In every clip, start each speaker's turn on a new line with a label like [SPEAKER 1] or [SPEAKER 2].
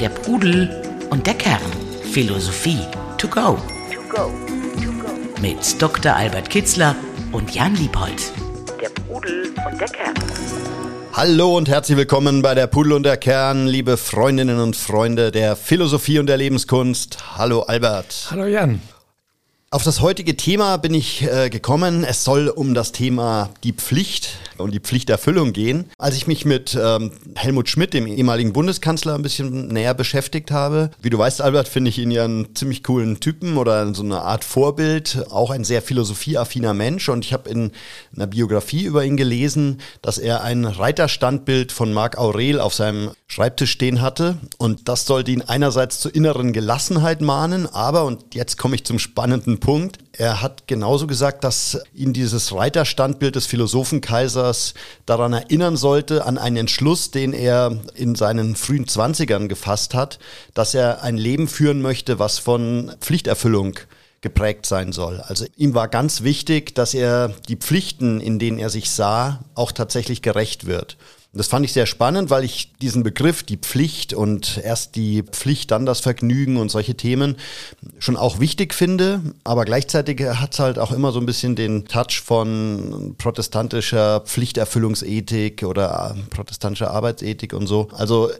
[SPEAKER 1] Der Pudel und der Kern. Philosophie to go. Mit Dr. Albert Kitzler und Jan Liebold. Der Pudel und der Kern.
[SPEAKER 2] Hallo und herzlich willkommen bei der Pudel und der Kern, liebe Freundinnen und Freunde der Philosophie und der Lebenskunst. Hallo Albert.
[SPEAKER 3] Hallo Jan.
[SPEAKER 2] Auf das heutige Thema bin ich äh, gekommen. Es soll um das Thema die Pflicht und die Pflichterfüllung gehen. Als ich mich mit ähm, Helmut Schmidt, dem ehemaligen Bundeskanzler, ein bisschen näher beschäftigt habe, wie du weißt, Albert, finde ich ihn ja einen ziemlich coolen Typen oder so eine Art Vorbild, auch ein sehr philosophieaffiner Mensch. Und ich habe in einer Biografie über ihn gelesen, dass er ein Reiterstandbild von Marc Aurel auf seinem Schreibtisch stehen hatte. Und das sollte ihn einerseits zur inneren Gelassenheit mahnen, aber, und jetzt komme ich zum spannenden Punkt. Er hat genauso gesagt, dass ihn dieses Reiterstandbild des Philosophenkaisers daran erinnern sollte, an einen Entschluss, den er in seinen frühen Zwanzigern gefasst hat, dass er ein Leben führen möchte, was von Pflichterfüllung geprägt sein soll. Also ihm war ganz wichtig, dass er die Pflichten, in denen er sich sah, auch tatsächlich gerecht wird. Und das fand ich sehr spannend, weil ich diesen Begriff, die Pflicht und erst die Pflicht, dann das Vergnügen und solche Themen schon auch wichtig finde. Aber gleichzeitig hat es halt auch immer so ein bisschen den Touch von protestantischer Pflichterfüllungsethik oder protestantischer Arbeitsethik und so. Also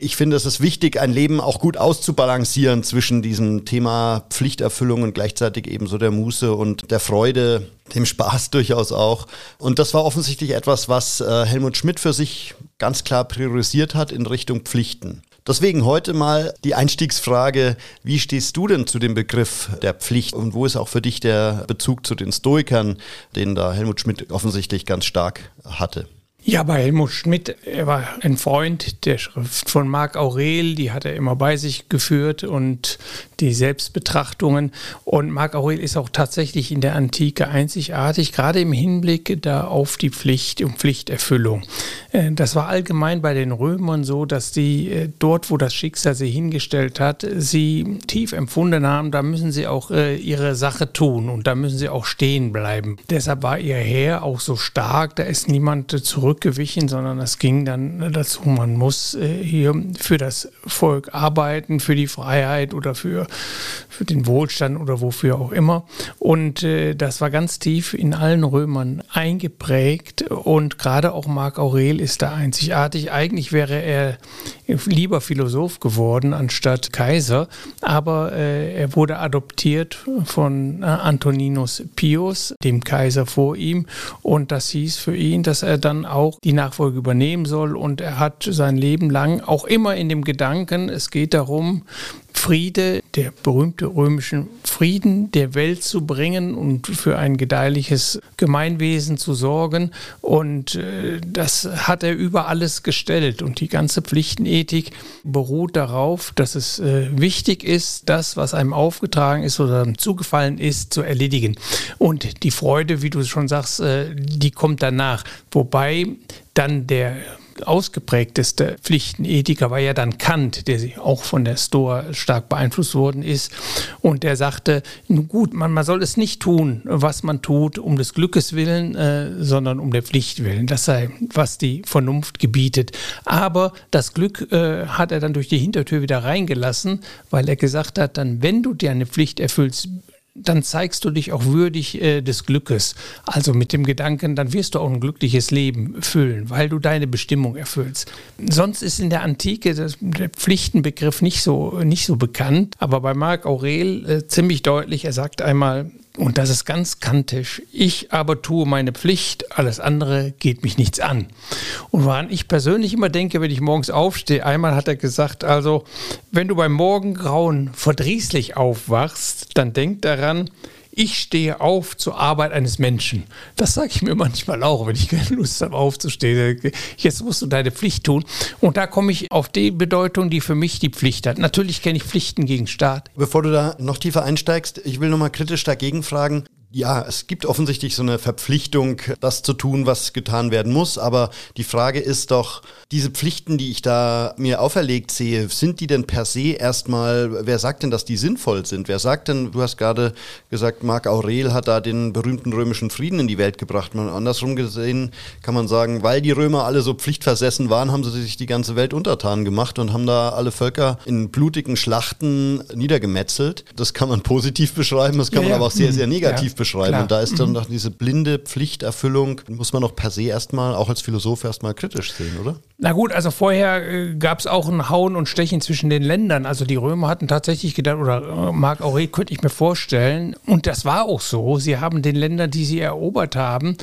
[SPEAKER 2] ich finde, es ist wichtig, ein Leben auch gut auszubalancieren zwischen diesem Thema Pflichterfüllung und gleichzeitig eben so der Muße und der Freude, dem Spaß durchaus auch. Und das war offensichtlich etwas, was äh, Helmut Schmidt für sich ganz klar priorisiert hat in Richtung Pflichten. Deswegen heute mal die Einstiegsfrage, wie stehst du denn zu dem Begriff der Pflicht und wo ist auch für dich der Bezug zu den Stoikern, den da Helmut Schmidt offensichtlich ganz stark hatte?
[SPEAKER 3] Ja, bei Helmut Schmidt, er war ein Freund der Schrift von Marc Aurel, die hat er immer bei sich geführt und die Selbstbetrachtungen. Und Marc Aurel ist auch tatsächlich in der Antike einzigartig, gerade im Hinblick da auf die Pflicht und Pflichterfüllung. Äh, das war allgemein bei den Römern so, dass sie äh, dort, wo das Schicksal sie hingestellt hat, sie tief empfunden haben, da müssen sie auch äh, ihre Sache tun und da müssen sie auch stehen bleiben. Deshalb war ihr Heer auch so stark, da ist niemand zurück zurückgewichen, sondern es ging dann dazu, man muss hier für das Volk arbeiten, für die Freiheit oder für, für den Wohlstand oder wofür auch immer. Und äh, das war ganz tief in allen Römern eingeprägt und gerade auch Marc Aurel ist da einzigartig. Eigentlich wäre er lieber Philosoph geworden anstatt Kaiser, aber äh, er wurde adoptiert von Antoninus Pius, dem Kaiser vor ihm, und das hieß für ihn, dass er dann auch die Nachfolge übernehmen soll. Und er hat sein Leben lang auch immer in dem Gedanken, es geht darum, Friede, der berühmte römische Frieden der Welt zu bringen und für ein gedeihliches Gemeinwesen zu sorgen. Und äh, das hat er über alles gestellt. Und die ganze Pflichtenethik beruht darauf, dass es äh, wichtig ist, das, was einem aufgetragen ist oder zugefallen ist, zu erledigen. Und die Freude, wie du schon sagst, äh, die kommt danach. Wobei dann der ausgeprägteste Pflichtenethiker war ja dann Kant, der auch von der Stoa stark beeinflusst worden ist. Und der sagte, gut, man, man soll es nicht tun, was man tut, um des Glückes willen, äh, sondern um der Pflicht willen. Das sei, was die Vernunft gebietet. Aber das Glück äh, hat er dann durch die Hintertür wieder reingelassen, weil er gesagt hat, dann, wenn du dir eine Pflicht erfüllst, dann zeigst du dich auch würdig äh, des Glückes. Also mit dem Gedanken, dann wirst du auch ein glückliches Leben füllen, weil du deine Bestimmung erfüllst. Sonst ist in der Antike das, der Pflichtenbegriff nicht so, nicht so bekannt, aber bei Marc Aurel äh, ziemlich deutlich, er sagt einmal, und das ist ganz kantisch. Ich aber tue meine Pflicht, alles andere geht mich nichts an. Und woran ich persönlich immer denke, wenn ich morgens aufstehe, einmal hat er gesagt, also wenn du beim Morgengrauen verdrießlich aufwachst, dann denk daran, ich stehe auf zur Arbeit eines Menschen. Das sage ich mir manchmal auch, wenn ich keine Lust habe aufzustehen. Jetzt musst du deine Pflicht tun. Und da komme ich auf die Bedeutung, die für mich die Pflicht hat. Natürlich kenne ich Pflichten gegen Staat.
[SPEAKER 2] Bevor du da noch tiefer einsteigst, ich will nochmal kritisch dagegen fragen. Ja, es gibt offensichtlich so eine Verpflichtung, das zu tun, was getan werden muss. Aber die Frage ist doch, diese Pflichten, die ich da mir auferlegt sehe, sind die denn per se erstmal, wer sagt denn, dass die sinnvoll sind? Wer sagt denn, du hast gerade gesagt, Marc Aurel hat da den berühmten römischen Frieden in die Welt gebracht. Man, andersrum gesehen kann man sagen, weil die Römer alle so pflichtversessen waren, haben sie sich die ganze Welt untertan gemacht und haben da alle Völker in blutigen Schlachten niedergemetzelt. Das kann man positiv beschreiben, das kann ja, man aber auch sehr, sehr negativ ja beschreiben. Klar. Und da ist dann mhm. noch diese blinde Pflichterfüllung, muss man doch per se erstmal, auch als Philosoph erstmal kritisch sehen, oder?
[SPEAKER 3] Na gut, also vorher äh, gab es auch ein Hauen und Stechen zwischen den Ländern. Also die Römer hatten tatsächlich gedacht, oder äh, Marc Aurel könnte ich mir vorstellen, und das war auch so. Sie haben den Ländern, die sie erobert haben,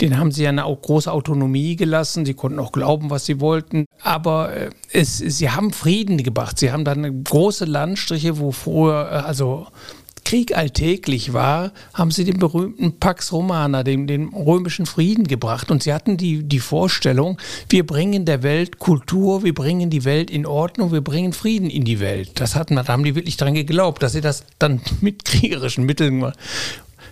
[SPEAKER 3] denen haben sie ja eine große Autonomie gelassen. Sie konnten auch glauben, was sie wollten. Aber äh, es, sie haben Frieden gebracht. Sie haben dann große Landstriche, wo vorher, also Krieg alltäglich war, haben sie den berühmten Pax Romana, den, den römischen Frieden gebracht. Und sie hatten die, die Vorstellung, wir bringen der Welt Kultur, wir bringen die Welt in Ordnung, wir bringen Frieden in die Welt. Das hatten, da haben die wirklich dran geglaubt, dass sie das dann mit kriegerischen Mitteln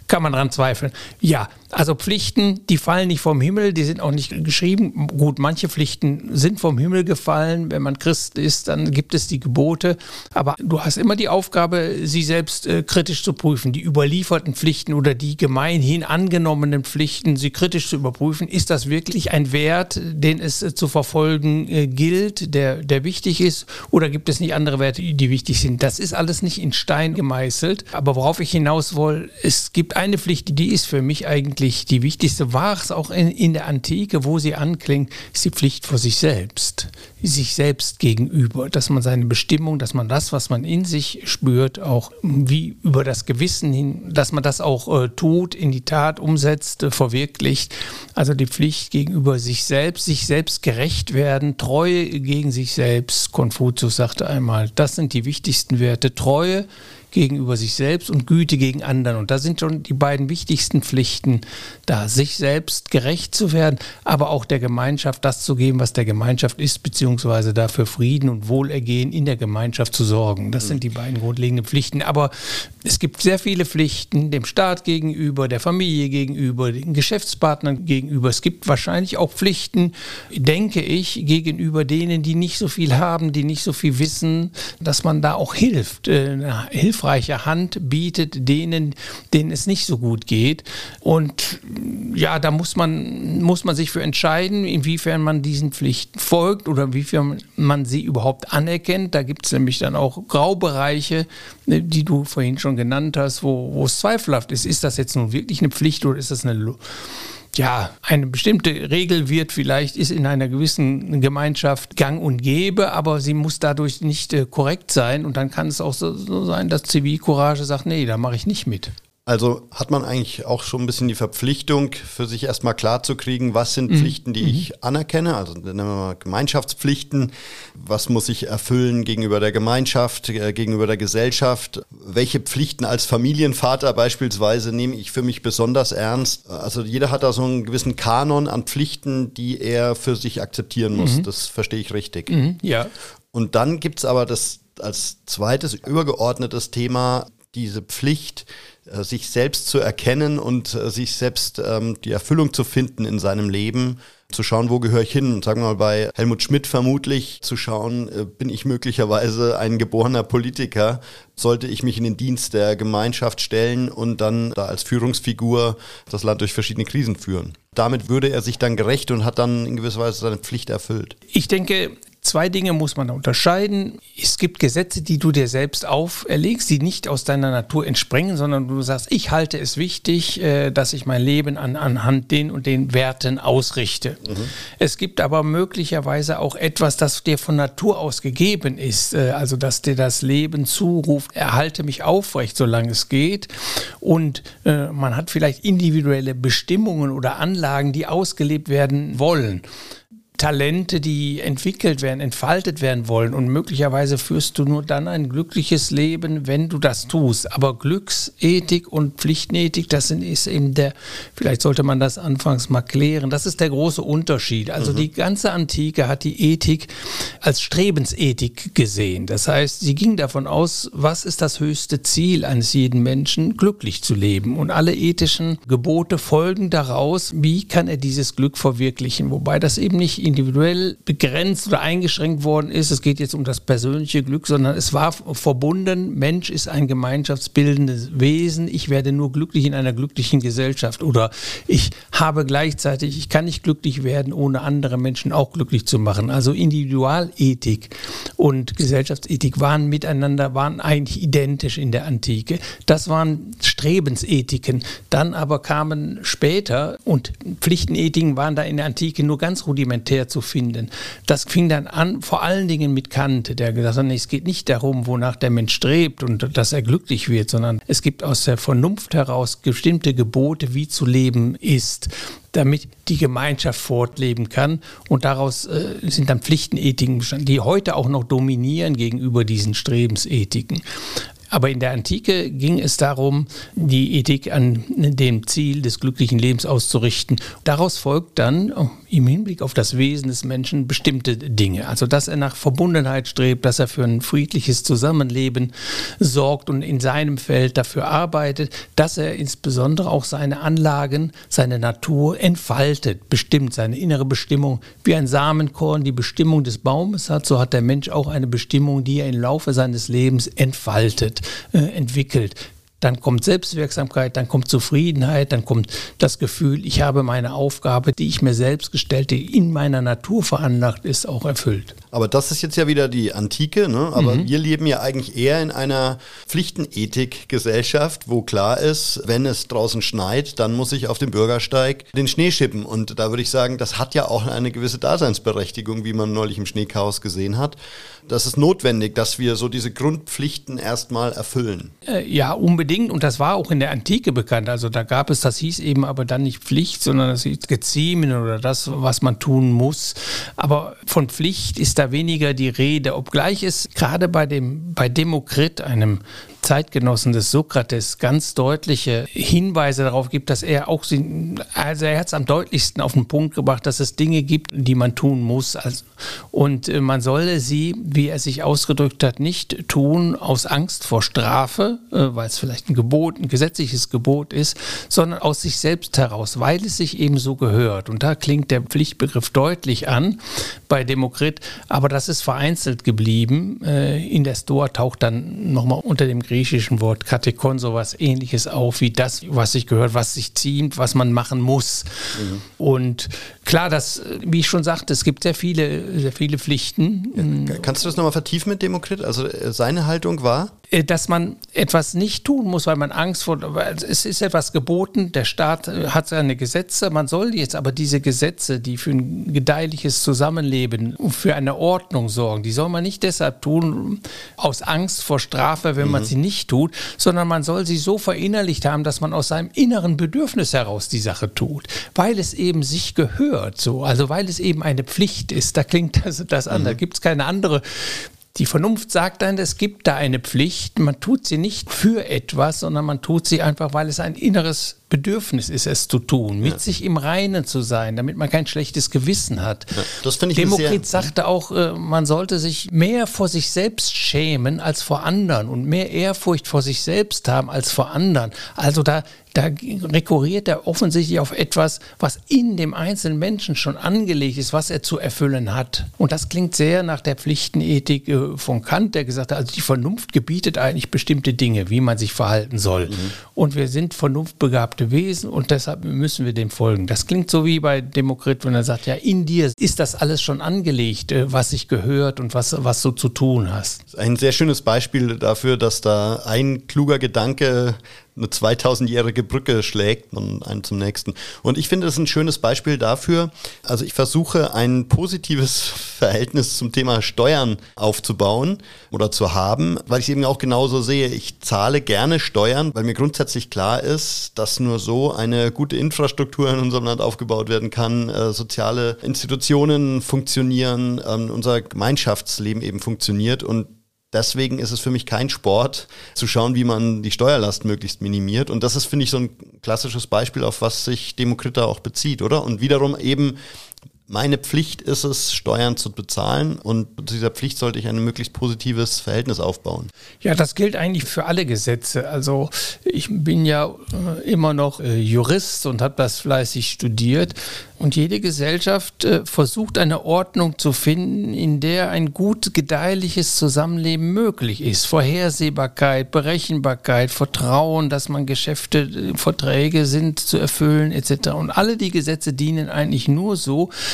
[SPEAKER 3] kann man dran zweifeln. Ja, also Pflichten, die fallen nicht vom Himmel, die sind auch nicht geschrieben. Gut, manche Pflichten sind vom Himmel gefallen. Wenn man Christ ist, dann gibt es die Gebote. Aber du hast immer die Aufgabe, sie selbst äh, kritisch zu prüfen. Die überlieferten Pflichten oder die gemeinhin angenommenen Pflichten, sie kritisch zu überprüfen. Ist das wirklich ein Wert, den es äh, zu verfolgen äh, gilt, der, der wichtig ist? Oder gibt es nicht andere Werte, die wichtig sind? Das ist alles nicht in Stein gemeißelt. Aber worauf ich hinaus will, es gibt eine Pflicht, die ist für mich eigentlich die wichtigste, war es auch in, in der Antike, wo sie anklingt, ist die Pflicht vor sich selbst, sich selbst gegenüber, dass man seine Bestimmung, dass man das, was man in sich spürt, auch wie über das Gewissen hin, dass man das auch äh, tut, in die Tat umsetzt, äh, verwirklicht. Also die Pflicht gegenüber sich selbst, sich selbst gerecht werden, Treue gegen sich selbst. Konfuzius sagte einmal, das sind die wichtigsten Werte. Treue gegenüber sich selbst und Güte gegen anderen. Und da sind schon die beiden wichtigsten Pflichten da, sich selbst gerecht zu werden, aber auch der Gemeinschaft das zu geben, was der Gemeinschaft ist, beziehungsweise dafür Frieden und Wohlergehen in der Gemeinschaft zu sorgen. Das sind die beiden grundlegenden Pflichten. Aber es gibt sehr viele Pflichten dem Staat gegenüber, der Familie gegenüber, den Geschäftspartnern gegenüber. Es gibt wahrscheinlich auch Pflichten, denke ich, gegenüber denen, die nicht so viel haben, die nicht so viel wissen, dass man da auch hilft, äh, hilfreiche Hand bietet denen, denen es nicht so gut geht. Und ja, da muss man, muss man sich für entscheiden, inwiefern man diesen Pflichten folgt oder inwiefern man sie überhaupt anerkennt. Da gibt es nämlich dann auch Graubereiche, die du vorhin schon genannt hast, wo, wo es zweifelhaft ist. Ist das jetzt nun wirklich eine Pflicht oder ist das eine ja, eine bestimmte Regel wird vielleicht, ist in einer gewissen Gemeinschaft gang und gäbe, aber sie muss dadurch nicht äh, korrekt sein. Und dann kann es auch so, so sein, dass Zivilcourage sagt, nee, da mache ich nicht mit.
[SPEAKER 2] Also hat man eigentlich auch schon ein bisschen die Verpflichtung, für sich erstmal klar zu kriegen, was sind mhm. Pflichten, die mhm. ich anerkenne, also nennen wir mal Gemeinschaftspflichten, was muss ich erfüllen gegenüber der Gemeinschaft, äh, gegenüber der Gesellschaft, welche Pflichten als Familienvater beispielsweise nehme ich für mich besonders ernst. Also jeder hat da so einen gewissen Kanon an Pflichten, die er für sich akzeptieren muss, mhm. das verstehe ich richtig.
[SPEAKER 3] Mhm. Ja.
[SPEAKER 2] Und dann gibt es aber das als zweites übergeordnetes Thema, diese Pflicht, sich selbst zu erkennen und äh, sich selbst ähm, die Erfüllung zu finden in seinem Leben, zu schauen, wo gehöre ich hin. Sagen wir mal bei Helmut Schmidt vermutlich zu schauen, äh, bin ich möglicherweise ein geborener Politiker, sollte ich mich in den Dienst der Gemeinschaft stellen und dann da als Führungsfigur das Land durch verschiedene Krisen führen. Damit würde er sich dann gerecht und hat dann in gewisser Weise seine Pflicht erfüllt.
[SPEAKER 3] Ich denke, Zwei Dinge muss man unterscheiden. Es gibt Gesetze, die du dir selbst auferlegst, die nicht aus deiner Natur entspringen, sondern du sagst, ich halte es wichtig, äh, dass ich mein Leben an, anhand den und den Werten ausrichte. Mhm. Es gibt aber möglicherweise auch etwas, das dir von Natur aus gegeben ist, äh, also dass dir das Leben zuruft, erhalte mich aufrecht, solange es geht. Und äh, man hat vielleicht individuelle Bestimmungen oder Anlagen, die ausgelebt werden wollen Talente, die entwickelt werden, entfaltet werden wollen. Und möglicherweise führst du nur dann ein glückliches Leben, wenn du das tust. Aber Glücksethik und Pflichtenethik, das ist eben der, vielleicht sollte man das anfangs mal klären, das ist der große Unterschied. Also mhm. die ganze Antike hat die Ethik als Strebensethik gesehen. Das heißt, sie ging davon aus, was ist das höchste Ziel eines jeden Menschen, glücklich zu leben. Und alle ethischen Gebote folgen daraus, wie kann er dieses Glück verwirklichen. Wobei das eben nicht individuell begrenzt oder eingeschränkt worden ist. Es geht jetzt um das persönliche Glück, sondern es war verbunden. Mensch ist ein gemeinschaftsbildendes Wesen. Ich werde nur glücklich in einer glücklichen Gesellschaft oder ich habe gleichzeitig, ich kann nicht glücklich werden, ohne andere Menschen auch glücklich zu machen. Also Individualethik und Gesellschaftsethik waren miteinander, waren eigentlich identisch in der Antike. Das waren Strebensethiken. Dann aber kamen später und Pflichtenethiken waren da in der Antike nur ganz rudimentär zu finden. Das fing dann an, vor allen Dingen mit Kant, der gesagt hat, es geht nicht darum, wonach der Mensch strebt und dass er glücklich wird, sondern es gibt aus der Vernunft heraus bestimmte Gebote, wie zu leben ist damit die Gemeinschaft fortleben kann. Und daraus äh, sind dann Pflichtenethiken bestanden, die heute auch noch dominieren gegenüber diesen Strebensethiken. Aber in der Antike ging es darum, die Ethik an dem Ziel des glücklichen Lebens auszurichten. Daraus folgt dann oh, im Hinblick auf das Wesen des Menschen bestimmte Dinge. Also, dass er nach Verbundenheit strebt, dass er für ein friedliches Zusammenleben sorgt und in seinem Feld dafür arbeitet, dass er insbesondere auch seine Anlagen, seine Natur entfaltet, bestimmt, seine innere Bestimmung. Wie ein Samenkorn die Bestimmung des Baumes hat, so hat der Mensch auch eine Bestimmung, die er im Laufe seines Lebens entfaltet entwickelt. Dann kommt Selbstwirksamkeit, dann kommt Zufriedenheit, dann kommt das Gefühl, ich habe meine Aufgabe, die ich mir selbst gestellt, die in meiner Natur veranlagt ist, auch erfüllt.
[SPEAKER 2] Aber das ist jetzt ja wieder die Antike, ne? aber mhm. wir leben ja eigentlich eher in einer Pflichtenethik-Gesellschaft, wo klar ist, wenn es draußen schneit, dann muss ich auf dem Bürgersteig den Schnee schippen. Und da würde ich sagen, das hat ja auch eine gewisse Daseinsberechtigung, wie man neulich im Schneechaos gesehen hat. Das ist notwendig, dass wir so diese Grundpflichten erstmal erfüllen.
[SPEAKER 3] Äh, ja, unbedingt. Und das war auch in der Antike bekannt. Also da gab es, das hieß eben aber dann nicht Pflicht, sondern das hieß Geziemen oder das, was man tun muss. Aber von Pflicht ist da weniger die Rede, obgleich es gerade bei dem, bei Demokrit, einem Zeitgenossen des Sokrates ganz deutliche Hinweise darauf gibt, dass er auch, also er hat es am deutlichsten auf den Punkt gebracht, dass es Dinge gibt, die man tun muss. Also, und äh, man solle sie, wie er sich ausgedrückt hat, nicht tun aus Angst vor Strafe, äh, weil es vielleicht ein Gebot, ein gesetzliches Gebot ist, sondern aus sich selbst heraus, weil es sich eben so gehört. Und da klingt der Pflichtbegriff deutlich an bei Demokrit, aber das ist vereinzelt geblieben. Äh, in der Stoa taucht dann nochmal unter dem griechischen Wort Katekon sowas ähnliches auf wie das, was sich gehört, was sich ziemt, was man machen muss. Mhm. Und klar, das, wie ich schon sagte, es gibt sehr viele, sehr viele Pflichten.
[SPEAKER 2] Kannst du das nochmal vertiefen mit Demokrit? Also äh, seine Haltung war?
[SPEAKER 3] Äh, dass man etwas nicht tun muss, weil man Angst vor, es ist etwas geboten, der Staat äh, hat seine Gesetze, man soll jetzt aber diese Gesetze, die für ein gedeihliches Zusammenleben, für eine Ordnung sorgen, die soll man nicht deshalb tun, aus Angst vor Strafe, wenn mhm. man sie nicht tut, sondern man soll sie so verinnerlicht haben, dass man aus seinem inneren Bedürfnis heraus die Sache tut, weil es eben sich gehört, so, also weil es eben eine Pflicht ist, da klingt das, das an, mhm. da gibt es keine andere die Vernunft sagt dann, es gibt da eine Pflicht. Man tut sie nicht für etwas, sondern man tut sie einfach, weil es ein inneres Bedürfnis ist, es zu tun, mit ja. sich im Reinen zu sein, damit man kein schlechtes Gewissen hat. Ja, das finde ich Demokrit sagte auch, äh, man sollte sich mehr vor sich selbst schämen als vor anderen und mehr Ehrfurcht vor sich selbst haben als vor anderen. Also da da rekurriert er offensichtlich auf etwas, was in dem einzelnen Menschen schon angelegt ist, was er zu erfüllen hat. Und das klingt sehr nach der Pflichtenethik äh, von Kant, der gesagt hat, also die Vernunft gebietet eigentlich bestimmte Dinge, wie man sich verhalten soll. Mhm. Und wir sind vernunftbegabte Wesen und deshalb müssen wir dem folgen. Das klingt so wie bei Demokrit, wenn er sagt, ja, in dir ist das alles schon angelegt, äh, was sich gehört und was, was du zu tun hast.
[SPEAKER 2] Ein sehr schönes Beispiel dafür, dass da ein kluger Gedanke eine 2000-jährige Brücke schlägt und einen zum nächsten. Und ich finde, das ist ein schönes Beispiel dafür. Also ich versuche ein positives Verhältnis zum Thema Steuern aufzubauen oder zu haben, weil ich eben auch genauso sehe. Ich zahle gerne Steuern, weil mir grundsätzlich klar ist, dass nur so eine gute Infrastruktur in unserem Land aufgebaut werden kann, äh, soziale Institutionen funktionieren, ähm, unser Gemeinschaftsleben eben funktioniert und Deswegen ist es für mich kein Sport, zu schauen, wie man die Steuerlast möglichst minimiert. Und das ist, finde ich, so ein klassisches Beispiel, auf was sich Demokrita auch bezieht, oder? Und wiederum eben meine Pflicht ist es, Steuern zu bezahlen und zu dieser Pflicht sollte ich ein möglichst positives Verhältnis aufbauen.
[SPEAKER 3] Ja, das gilt eigentlich für alle Gesetze. Also ich bin ja äh, immer noch äh, Jurist und habe das fleißig studiert. Und jede Gesellschaft äh, versucht eine Ordnung zu finden, in der ein gut gedeihliches Zusammenleben möglich ist. Vorhersehbarkeit, Berechenbarkeit, Vertrauen, dass man Geschäfte, Verträge sind zu erfüllen etc. Und alle die Gesetze dienen eigentlich nur so,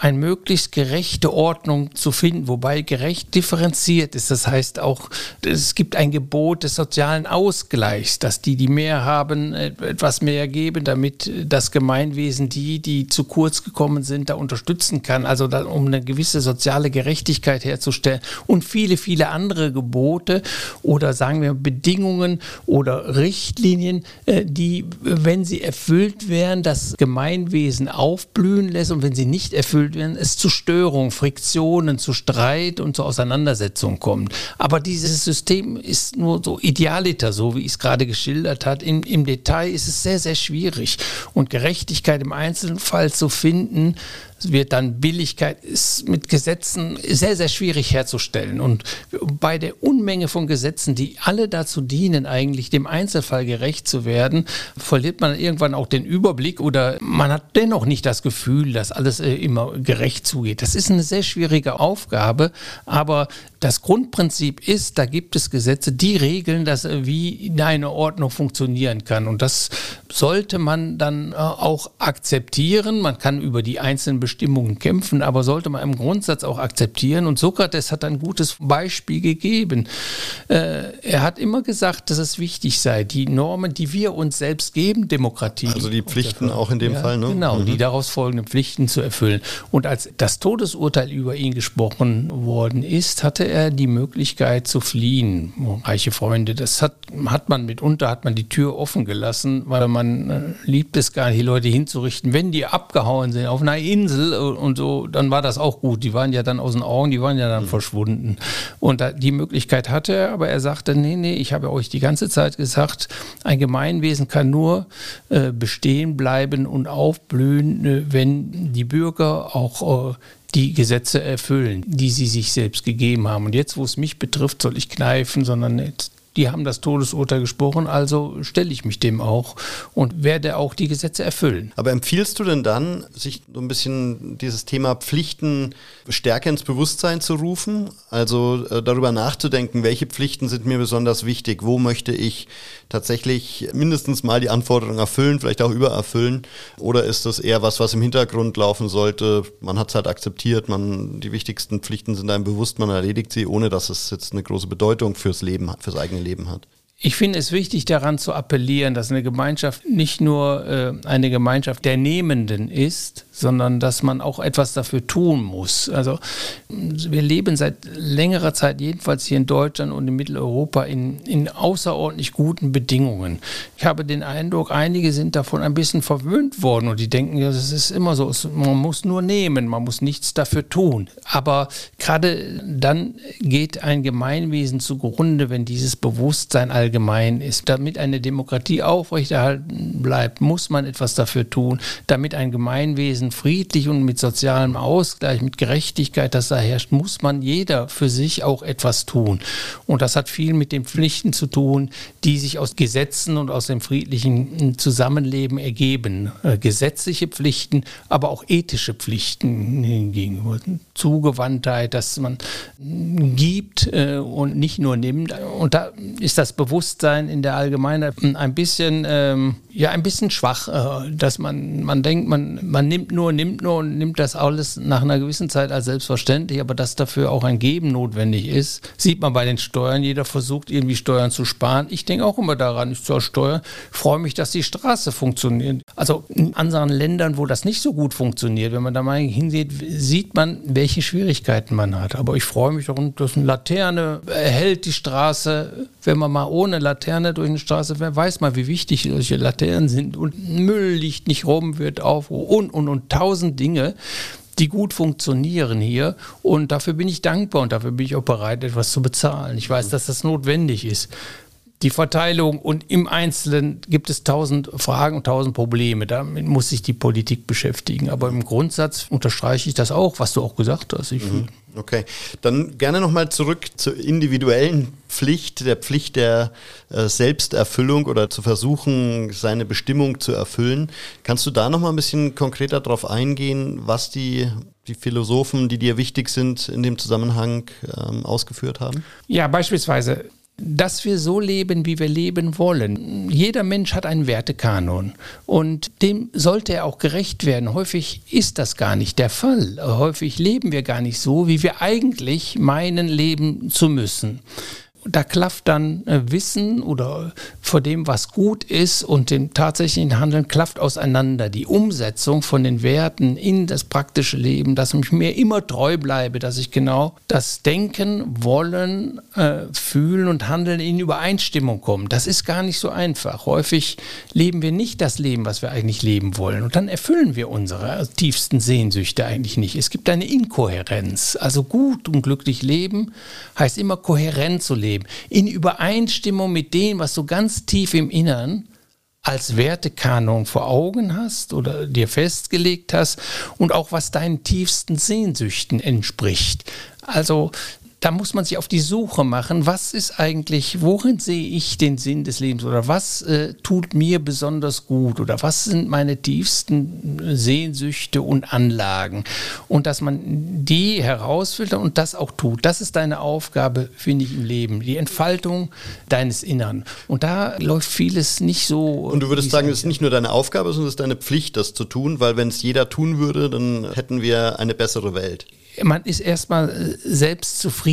[SPEAKER 3] eine möglichst gerechte Ordnung zu finden, wobei gerecht differenziert ist. Das heißt auch, es gibt ein Gebot des sozialen Ausgleichs, dass die, die mehr haben, etwas mehr geben, damit das Gemeinwesen die, die zu kurz gekommen sind, da unterstützen kann. Also da, um eine gewisse soziale Gerechtigkeit herzustellen und viele, viele andere Gebote oder sagen wir Bedingungen oder Richtlinien, äh, die, wenn sie erfüllt werden, das Gemeinwesen aufblühen lässt und wenn sie nicht erfüllt erfüllt werden, es zu Störungen, Friktionen, zu Streit und zur Auseinandersetzung kommt. Aber dieses System ist nur so idealiter, so wie ich es gerade geschildert hat. Im, Im Detail ist es sehr, sehr schwierig. Und Gerechtigkeit im Einzelfall zu finden, wird dann Billigkeit, ist mit Gesetzen sehr, sehr schwierig herzustellen. Und bei der Unmenge von Gesetzen, die alle dazu dienen, eigentlich dem Einzelfall gerecht zu werden, verliert man irgendwann auch den Überblick oder man hat dennoch nicht das Gefühl, dass alles äh, immer gerecht zugeht. Das ist eine sehr schwierige Aufgabe, aber das Grundprinzip ist, da gibt es Gesetze, die regeln, dass äh, wie eine Ordnung funktionieren kann. Und das sollte man dann äh, auch akzeptieren. Man kann über die einzelnen Bestimmungen kämpfen, aber sollte man im Grundsatz auch akzeptieren. Und Sokrates hat ein gutes Beispiel gegeben. Äh, er hat immer gesagt, dass es wichtig sei, die Normen, die wir uns selbst geben, Demokratie.
[SPEAKER 2] Also die Pflichten auch in dem
[SPEAKER 3] ja,
[SPEAKER 2] Fall, ne?
[SPEAKER 3] Genau, mhm. die daraus folgenden Pflichten zu erfüllen. Und als das Todesurteil über ihn gesprochen worden ist, hatte er die Möglichkeit zu fliehen. Reiche Freunde, das hat, hat man mitunter, hat man die Tür offen gelassen, weil man äh, liebt es gar nicht, die Leute hinzurichten. Wenn die abgehauen sind auf einer Insel und so, dann war das auch gut. Die waren ja dann aus den Augen, die waren ja dann mhm. verschwunden. Und die Möglichkeit hatte er, aber er sagte, nee, nee, ich habe euch die ganze Zeit gesagt, ein Gemeinwesen kann nur äh, bestehen bleiben und aufblühen, äh, wenn die Bürger auch äh, die Gesetze erfüllen, die sie sich selbst gegeben haben. Und jetzt, wo es mich betrifft, soll ich kneifen, sondern nicht die haben das Todesurteil gesprochen, also stelle ich mich dem auch und werde auch die Gesetze erfüllen.
[SPEAKER 2] Aber empfiehlst du denn dann, sich so ein bisschen dieses Thema Pflichten stärker ins Bewusstsein zu rufen? Also äh, darüber nachzudenken, welche Pflichten sind mir besonders wichtig? Wo möchte ich tatsächlich mindestens mal die Anforderungen erfüllen, vielleicht auch übererfüllen? Oder ist das eher was, was im Hintergrund laufen sollte? Man hat es halt akzeptiert, man, die wichtigsten Pflichten sind einem bewusst, man erledigt sie, ohne dass es jetzt eine große Bedeutung fürs Leben hat, fürs eigene Leben hat.
[SPEAKER 3] Ich finde es wichtig, daran zu appellieren, dass eine Gemeinschaft nicht nur äh, eine Gemeinschaft der Nehmenden ist, sondern dass man auch etwas dafür tun muss. Also wir leben seit längerer Zeit, jedenfalls hier in Deutschland und in Mitteleuropa, in, in außerordentlich guten Bedingungen. Ich habe den Eindruck, einige sind davon ein bisschen verwöhnt worden und die denken, das ist immer so, man muss nur nehmen, man muss nichts dafür tun. Aber gerade dann geht ein Gemeinwesen zugrunde, wenn dieses Bewusstsein allgemein ist. Damit eine Demokratie aufrechterhalten bleibt, muss man etwas dafür tun, damit ein Gemeinwesen friedlich und mit sozialem Ausgleich, mit Gerechtigkeit, das da herrscht, muss man jeder für sich auch etwas tun. Und das hat viel mit den Pflichten zu tun, die sich aus Gesetzen und aus dem friedlichen Zusammenleben ergeben. Äh, gesetzliche Pflichten, aber auch ethische Pflichten gegenüber. Zugewandtheit, dass man gibt äh, und nicht nur nimmt. Und da ist das Bewusstsein, Bewusstsein in der Allgemeinheit ein bisschen, ähm, ja, ein bisschen schwach, äh, dass man, man denkt, man, man nimmt nur, nimmt nur und nimmt das alles nach einer gewissen Zeit als selbstverständlich, aber dass dafür auch ein Geben notwendig ist, sieht man bei den Steuern. Jeder versucht irgendwie Steuern zu sparen. Ich denke auch immer daran, ich zur Steuer, freue mich, dass die Straße funktioniert. Also in anderen Ländern, wo das nicht so gut funktioniert, wenn man da mal hinsieht, sieht man, welche Schwierigkeiten man hat. Aber ich freue mich darum, dass eine Laterne erhält die Straße. Wenn man mal ohne Laterne durch eine Straße fährt, weiß man, wie wichtig solche Laternen sind. Und Müll liegt nicht rum, wird auf und, und, und tausend Dinge die gut funktionieren hier. Und dafür bin ich dankbar und dafür bin ich auch bereit, etwas zu bezahlen. Ich weiß, dass das notwendig ist die Verteilung und im Einzelnen gibt es tausend Fragen und tausend Probleme. Damit muss sich die Politik beschäftigen. Aber im Grundsatz unterstreiche ich das auch, was du auch gesagt hast.
[SPEAKER 2] Mhm. Okay, dann gerne nochmal zurück zur individuellen Pflicht, der Pflicht der äh, Selbsterfüllung oder zu versuchen, seine Bestimmung zu erfüllen. Kannst du da nochmal ein bisschen konkreter darauf eingehen, was die die Philosophen, die dir wichtig sind, in dem Zusammenhang ähm, ausgeführt haben?
[SPEAKER 3] Ja, beispielsweise dass wir so leben, wie wir leben wollen. Jeder Mensch hat einen Wertekanon und dem sollte er auch gerecht werden. Häufig ist das gar nicht der Fall. Häufig leben wir gar nicht so, wie wir eigentlich meinen, leben zu müssen da klafft dann äh, Wissen oder vor dem, was gut ist und dem tatsächlichen Handeln klafft auseinander. Die Umsetzung von den Werten in das praktische Leben, dass ich mir immer treu bleibe, dass ich genau das Denken, Wollen, äh, Fühlen und Handeln in Übereinstimmung komme. Das ist gar nicht so einfach. Häufig leben wir nicht das Leben, was wir eigentlich leben wollen. Und dann erfüllen wir unsere tiefsten Sehnsüchte eigentlich nicht. Es gibt eine Inkohärenz. Also gut und glücklich leben heißt immer kohärent zu leben. Leben, in Übereinstimmung mit dem, was du ganz tief im Innern als Wertekanon vor Augen hast oder dir festgelegt hast und auch was deinen tiefsten Sehnsüchten entspricht. Also da muss man sich auf die Suche machen, was ist eigentlich, worin sehe ich den Sinn des Lebens oder was äh, tut mir besonders gut oder was sind meine tiefsten Sehnsüchte und Anlagen und dass man die herausfiltert und das auch tut. Das ist deine Aufgabe, finde ich, im Leben, die Entfaltung deines Innern. Und da läuft vieles nicht so.
[SPEAKER 2] Und du würdest sagen, es ist nicht nur deine Aufgabe, sondern es ist deine Pflicht, das zu tun, weil wenn es jeder tun würde, dann hätten wir eine bessere Welt
[SPEAKER 3] man ist erstmal äh, selbst zufrieden.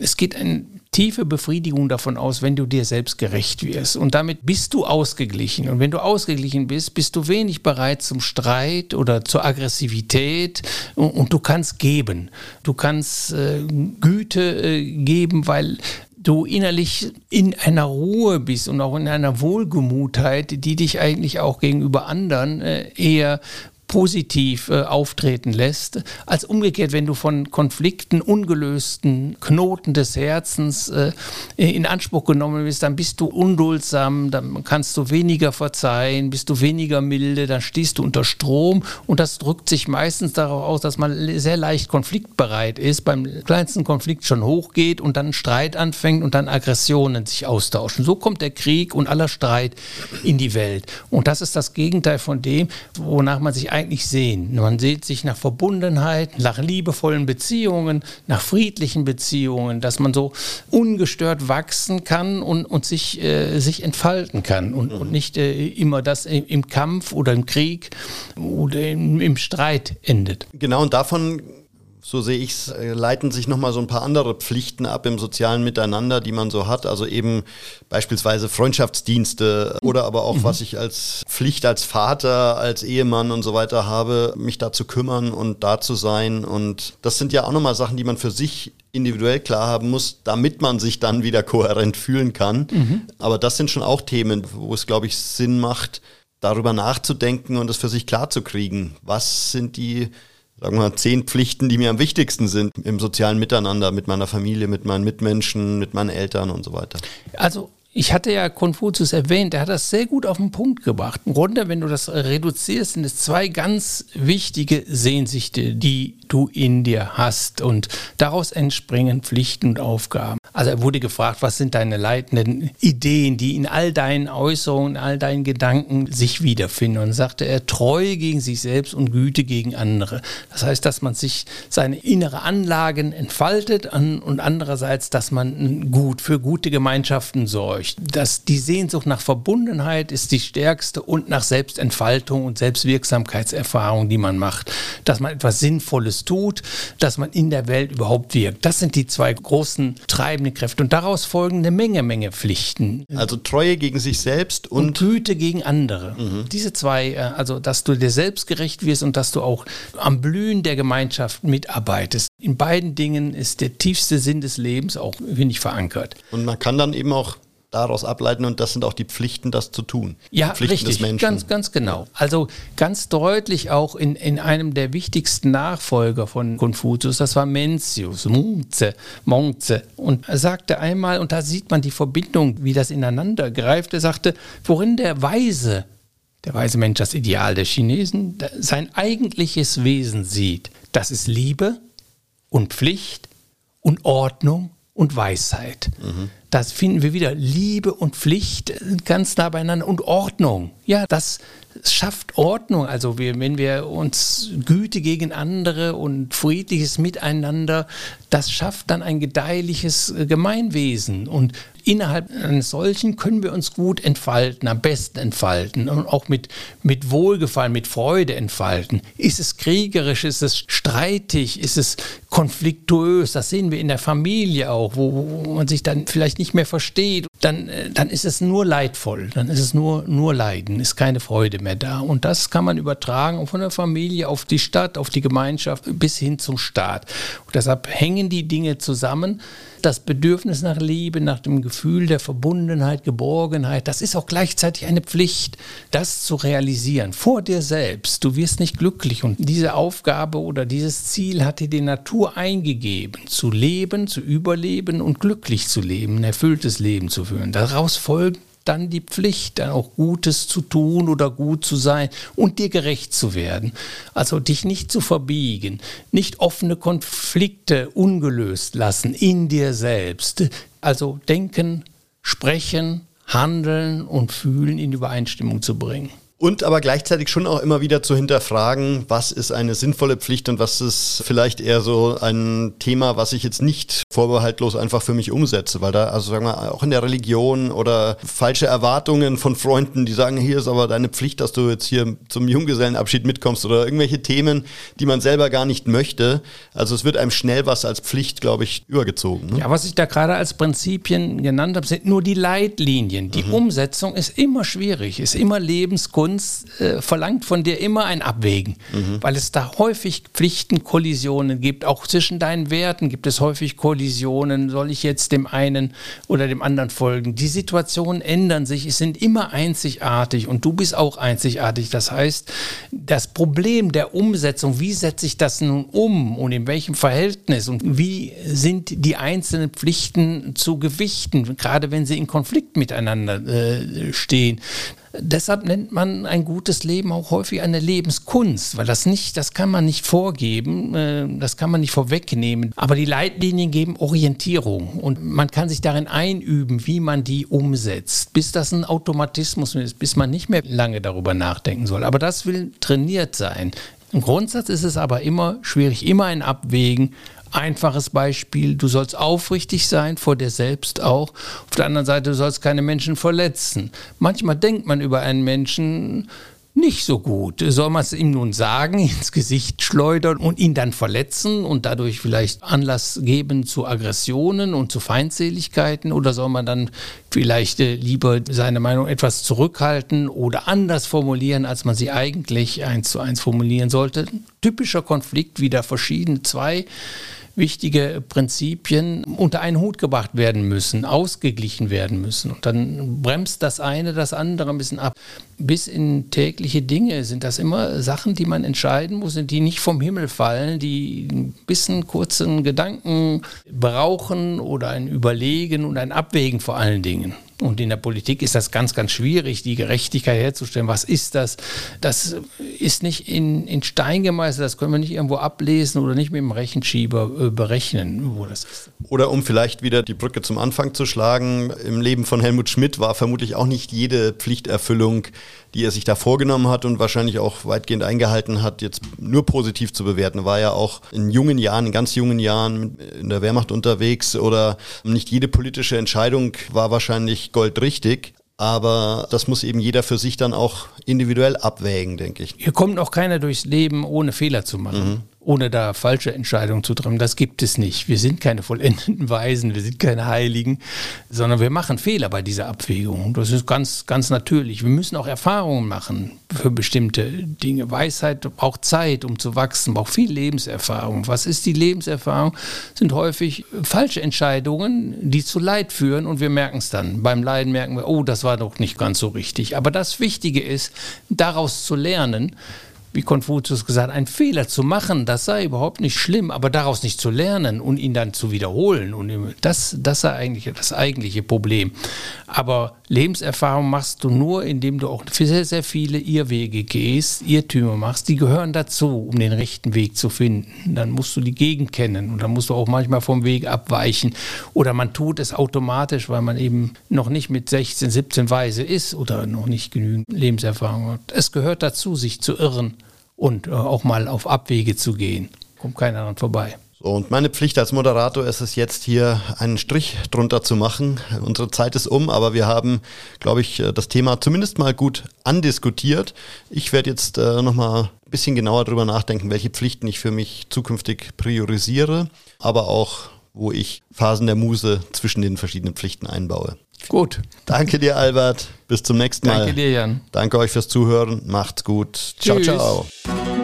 [SPEAKER 3] Es geht eine tiefe Befriedigung davon aus, wenn du dir selbst gerecht wirst. Und damit bist du ausgeglichen. Und wenn du ausgeglichen bist, bist du wenig bereit zum Streit oder zur Aggressivität. Und, und du kannst geben. Du kannst äh, Güte äh, geben, weil du innerlich in einer Ruhe bist und auch in einer Wohlgemutheit, die dich eigentlich auch gegenüber anderen äh, eher positiv äh, auftreten lässt, als umgekehrt, wenn du von Konflikten, ungelösten Knoten des Herzens äh, in Anspruch genommen bist, dann bist du unduldsam, dann kannst du weniger verzeihen, bist du weniger milde, dann stehst du unter Strom und das drückt sich meistens darauf aus, dass man sehr leicht konfliktbereit ist, beim kleinsten Konflikt schon hochgeht und dann Streit anfängt und dann Aggressionen sich austauschen. So kommt der Krieg und aller Streit in die Welt. Und das ist das Gegenteil von dem, wonach man sich eigentlich sehen? Man sieht sich nach Verbundenheit, nach liebevollen Beziehungen, nach friedlichen Beziehungen, dass man so ungestört wachsen kann und, und sich, äh, sich entfalten kann und, und nicht äh, immer das im Kampf oder im Krieg oder im, im Streit endet.
[SPEAKER 2] Genau, und davon so sehe ich es, äh, leiten sich nochmal so ein paar andere Pflichten ab im sozialen Miteinander, die man so hat. Also eben beispielsweise Freundschaftsdienste oder aber auch, mhm. was ich als Pflicht als Vater, als Ehemann und so weiter habe, mich da zu kümmern und da zu sein. Und das sind ja auch nochmal Sachen, die man für sich individuell klar haben muss, damit man sich dann wieder kohärent fühlen kann. Mhm. Aber das sind schon auch Themen, wo es, glaube ich, Sinn macht, darüber nachzudenken und es für sich klar zu kriegen. Was sind die sagen wir mal, zehn Pflichten, die mir am wichtigsten sind im sozialen Miteinander mit meiner Familie, mit meinen Mitmenschen, mit meinen Eltern und so weiter.
[SPEAKER 3] Also ich hatte ja Konfuzius erwähnt, er hat das sehr gut auf den Punkt gebracht. Im Grunde, wenn du das reduzierst, sind es zwei ganz wichtige Sehnsüchte, die du in dir hast und daraus entspringen Pflichten und Aufgaben. Also er wurde gefragt, was sind deine leitenden Ideen, die in all deinen Äußerungen, in all deinen Gedanken sich wiederfinden. Und sagte er, Treue gegen sich selbst und Güte gegen andere. Das heißt, dass man sich seine innere Anlagen entfaltet und andererseits, dass man gut für gute Gemeinschaften sorgt. Dass die Sehnsucht nach Verbundenheit ist die stärkste und nach Selbstentfaltung und Selbstwirksamkeitserfahrung, die man macht. Dass man etwas Sinnvolles tut, dass man in der Welt überhaupt wirkt. Das sind die zwei großen treibenden Kräfte und daraus folgen eine Menge, Menge Pflichten.
[SPEAKER 2] Also Treue gegen sich selbst und, und
[SPEAKER 3] Güte gegen andere. Mhm. Diese zwei, äh, also dass du dir selbst gerecht wirst und dass du auch am Blühen der Gemeinschaft mitarbeitest. In beiden Dingen ist der tiefste Sinn des Lebens auch, finde ich, verankert.
[SPEAKER 2] Und man kann dann eben auch daraus ableiten und das sind auch die Pflichten, das zu tun.
[SPEAKER 3] Ja,
[SPEAKER 2] Pflichten
[SPEAKER 3] richtig, ganz, ganz genau. Also ganz deutlich auch in, in einem der wichtigsten Nachfolger von Konfuzius, das war Mencius, Mungze, Mongze. Und er sagte einmal, und da sieht man die Verbindung, wie das ineinander greift, er sagte, worin der Weise, der weise Mensch, das Ideal der Chinesen, sein eigentliches Wesen sieht, das ist Liebe und Pflicht und Ordnung und Weisheit. Mhm. Das finden wir wieder. Liebe und Pflicht ganz nah beieinander und Ordnung. Ja, das schafft Ordnung. Also wir, wenn wir uns Güte gegen andere und friedliches Miteinander, das schafft dann ein gedeihliches Gemeinwesen. Und innerhalb eines solchen können wir uns gut entfalten, am besten entfalten und auch mit, mit Wohlgefallen, mit Freude entfalten. Ist es kriegerisch, ist es streitig, ist es konfliktuös? Das sehen wir in der Familie auch, wo, wo man sich dann vielleicht nicht mehr versteht. Dann, äh, dann ist es nur leidvoll, dann ist es nur, nur Leiden, ist keine Freude mehr da. Und das kann man übertragen von der Familie auf die Stadt, auf die Gemeinschaft bis hin zum Staat. Und deshalb hängen die Dinge zusammen das Bedürfnis nach Liebe, nach dem Gefühl der Verbundenheit, Geborgenheit, das ist auch gleichzeitig eine Pflicht, das zu realisieren vor dir selbst. Du wirst nicht glücklich und diese Aufgabe oder dieses Ziel hat dir die Natur eingegeben, zu leben, zu überleben und glücklich zu leben, ein erfülltes Leben zu führen. Daraus folgt dann die Pflicht, dann auch Gutes zu tun oder gut zu sein und dir gerecht zu werden. Also dich nicht zu verbiegen, nicht offene Konflikte ungelöst lassen in dir selbst. Also denken, sprechen, handeln und fühlen in Übereinstimmung zu bringen.
[SPEAKER 2] Und aber gleichzeitig schon auch immer wieder zu hinterfragen, was ist eine sinnvolle Pflicht und was ist vielleicht eher so ein Thema, was ich jetzt nicht vorbehaltlos einfach für mich umsetze, weil da, also sagen wir, auch in der Religion oder falsche Erwartungen von Freunden, die sagen, hier ist aber deine Pflicht, dass du jetzt hier zum Junggesellenabschied mitkommst oder irgendwelche Themen, die man selber gar nicht möchte. Also es wird einem schnell was als Pflicht, glaube ich, übergezogen.
[SPEAKER 3] Ne? Ja, was ich da gerade als Prinzipien genannt habe, sind nur die Leitlinien. Die mhm. Umsetzung ist immer schwierig, ist immer Lebenskunst Kunst äh, verlangt von dir immer ein Abwägen, mhm. weil es da häufig Pflichtenkollisionen gibt. Auch zwischen deinen Werten gibt es häufig Kollisionen. Soll ich jetzt dem einen oder dem anderen folgen? Die Situationen ändern sich, es sind immer einzigartig und du bist auch einzigartig. Das heißt, das Problem der Umsetzung, wie setze ich das nun um und in welchem Verhältnis und wie sind die einzelnen Pflichten zu gewichten, gerade wenn sie in Konflikt miteinander äh, stehen. Deshalb nennt man ein gutes Leben auch häufig eine Lebenskunst, weil das nicht, das kann man nicht vorgeben, äh, das kann man nicht vorwegnehmen. Aber die Leitlinien geben Orientierung und man kann sich darin einüben, wie man die umsetzt, bis das ein Automatismus ist, bis man nicht mehr lange darüber nachdenken soll. Aber das will trainiert sein. Im Grundsatz ist es aber immer schwierig, immer ein Abwägen, Einfaches Beispiel, du sollst aufrichtig sein, vor dir selbst auch. Auf der anderen Seite, du sollst keine Menschen verletzen. Manchmal denkt man über einen Menschen, nicht so gut. Soll man es ihm nun sagen, ins Gesicht schleudern und ihn dann verletzen und dadurch vielleicht Anlass geben zu Aggressionen und zu Feindseligkeiten? Oder soll man dann vielleicht äh, lieber seine Meinung etwas zurückhalten oder anders formulieren, als man sie eigentlich eins zu eins formulieren sollte? Typischer Konflikt, wieder verschiedene zwei wichtige Prinzipien unter einen Hut gebracht werden müssen, ausgeglichen werden müssen. Und dann bremst das eine das andere ein bisschen ab. Bis in tägliche Dinge sind das immer Sachen, die man entscheiden muss und die nicht vom Himmel fallen, die ein bisschen kurzen Gedanken brauchen oder ein Überlegen und ein Abwägen vor allen Dingen. Und in der Politik ist das ganz, ganz schwierig, die Gerechtigkeit herzustellen. Was ist das? Das ist nicht in, in Stein gemeißelt, das können wir nicht irgendwo ablesen oder nicht mit dem Rechenschieber äh, berechnen, wo das ist.
[SPEAKER 2] Oder um vielleicht wieder die Brücke zum Anfang zu schlagen, im Leben von Helmut Schmidt war vermutlich auch nicht jede Pflichterfüllung die er sich da vorgenommen hat und wahrscheinlich auch weitgehend eingehalten hat, jetzt nur positiv zu bewerten. War ja auch in jungen Jahren, in ganz jungen Jahren in der Wehrmacht unterwegs oder nicht jede politische Entscheidung war wahrscheinlich goldrichtig. Aber das muss eben jeder für sich dann auch individuell abwägen, denke ich.
[SPEAKER 3] Hier kommt auch keiner durchs Leben, ohne Fehler zu machen. Mhm ohne da falsche Entscheidungen zu treffen. Das gibt es nicht. Wir sind keine vollendeten Weisen, wir sind keine Heiligen, sondern wir machen Fehler bei dieser Abwägung. Das ist ganz, ganz natürlich. Wir müssen auch Erfahrungen machen für bestimmte Dinge. Weisheit braucht Zeit, um zu wachsen, braucht viel Lebenserfahrung. Was ist die Lebenserfahrung? Sind häufig falsche Entscheidungen, die zu Leid führen und wir merken es dann. Beim Leiden merken wir, oh, das war doch nicht ganz so richtig. Aber das Wichtige ist, daraus zu lernen, wie Konfuzius gesagt, einen Fehler zu machen, das sei überhaupt nicht schlimm, aber daraus nicht zu lernen und ihn dann zu wiederholen, und das, das sei eigentlich das eigentliche Problem. Aber Lebenserfahrung machst du nur, indem du auch sehr, sehr viele Irrwege gehst, Irrtümer machst, die gehören dazu, um den rechten Weg zu finden. Dann musst du die Gegend kennen und dann musst du auch manchmal vom Weg abweichen. Oder man tut es automatisch, weil man eben noch nicht mit 16, 17 weise ist oder noch nicht genügend Lebenserfahrung hat. Es gehört dazu, sich zu irren und äh, auch mal auf Abwege zu gehen. Kommt keiner dran vorbei.
[SPEAKER 2] Und meine Pflicht als Moderator ist es jetzt hier einen Strich drunter zu machen. Unsere Zeit ist um, aber wir haben, glaube ich, äh, das Thema zumindest mal gut andiskutiert. Ich werde jetzt äh, nochmal ein bisschen genauer darüber nachdenken, welche Pflichten ich für mich zukünftig priorisiere, aber auch, wo ich Phasen der Muse zwischen den verschiedenen Pflichten einbaue.
[SPEAKER 3] Gut.
[SPEAKER 2] Danke dir, Albert. Bis zum nächsten Mal.
[SPEAKER 3] Danke dir, Jan.
[SPEAKER 2] Danke euch fürs Zuhören. Macht's gut. Ciao, Tschüss. ciao.
[SPEAKER 1] Der